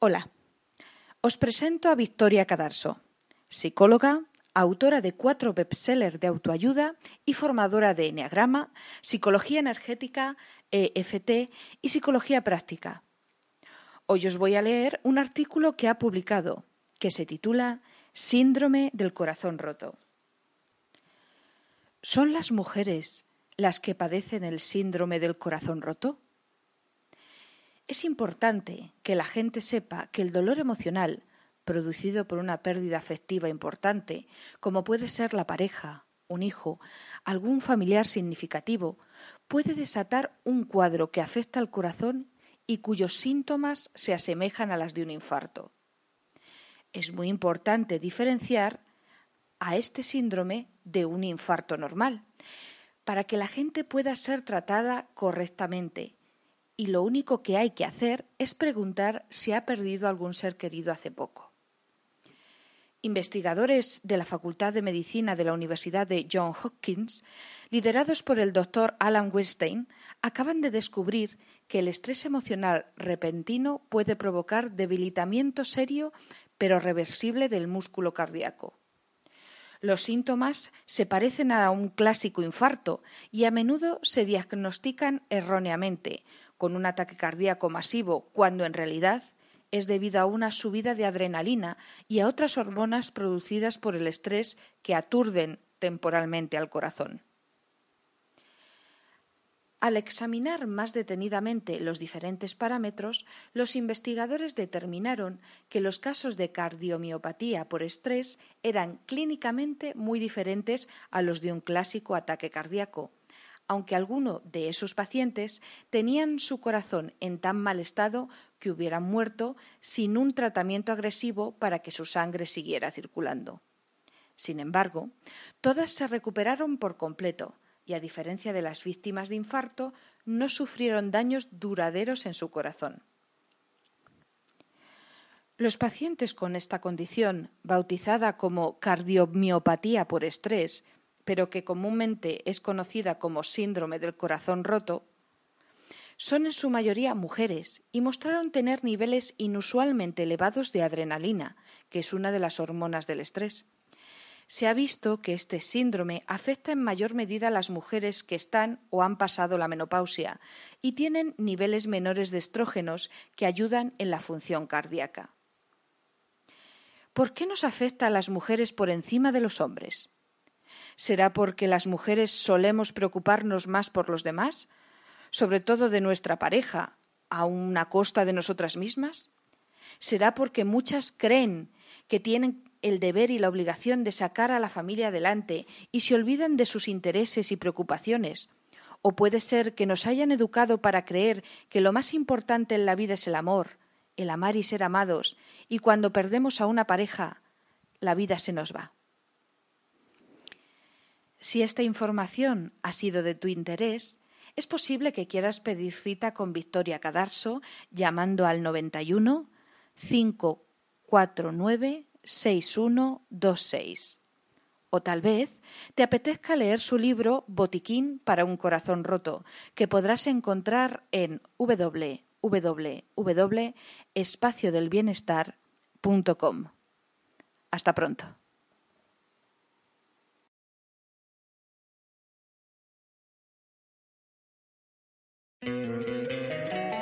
Hola, os presento a Victoria Cadarso, psicóloga, autora de cuatro bestsellers de autoayuda y formadora de Enneagrama, Psicología Energética, EFT y Psicología Práctica. Hoy os voy a leer un artículo que ha publicado, que se titula Síndrome del corazón roto. ¿Son las mujeres las que padecen el síndrome del corazón roto? Es importante que la gente sepa que el dolor emocional producido por una pérdida afectiva importante, como puede ser la pareja, un hijo, algún familiar significativo, puede desatar un cuadro que afecta al corazón y cuyos síntomas se asemejan a las de un infarto. Es muy importante diferenciar a este síndrome de un infarto normal, para que la gente pueda ser tratada correctamente y lo único que hay que hacer es preguntar si ha perdido algún ser querido hace poco. Investigadores de la Facultad de Medicina de la Universidad de Johns Hopkins, liderados por el doctor Alan Weinstein, acaban de descubrir que el estrés emocional repentino puede provocar debilitamiento serio pero reversible del músculo cardíaco. Los síntomas se parecen a un clásico infarto y a menudo se diagnostican erróneamente, con un ataque cardíaco masivo, cuando en realidad es debido a una subida de adrenalina y a otras hormonas producidas por el estrés que aturden temporalmente al corazón. Al examinar más detenidamente los diferentes parámetros, los investigadores determinaron que los casos de cardiomiopatía por estrés eran clínicamente muy diferentes a los de un clásico ataque cardíaco, aunque alguno de esos pacientes tenían su corazón en tan mal estado que hubieran muerto sin un tratamiento agresivo para que su sangre siguiera circulando. Sin embargo, todas se recuperaron por completo y, a diferencia de las víctimas de infarto, no sufrieron daños duraderos en su corazón. Los pacientes con esta condición, bautizada como cardiomiopatía por estrés, pero que comúnmente es conocida como síndrome del corazón roto, son en su mayoría mujeres y mostraron tener niveles inusualmente elevados de adrenalina, que es una de las hormonas del estrés. Se ha visto que este síndrome afecta en mayor medida a las mujeres que están o han pasado la menopausia y tienen niveles menores de estrógenos que ayudan en la función cardíaca. ¿Por qué nos afecta a las mujeres por encima de los hombres? ¿Será porque las mujeres solemos preocuparnos más por los demás, sobre todo de nuestra pareja, a una costa de nosotras mismas? ¿Será porque muchas creen que tienen el deber y la obligación de sacar a la familia adelante y se olvidan de sus intereses y preocupaciones? ¿O puede ser que nos hayan educado para creer que lo más importante en la vida es el amor, el amar y ser amados, y cuando perdemos a una pareja, la vida se nos va? Si esta información ha sido de tu interés, es posible que quieras pedir cita con Victoria Cadarso llamando al 91 549 6126. O tal vez te apetezca leer su libro Botiquín para un corazón roto, que podrás encontrar en www.espaciodelbienestar.com. Hasta pronto.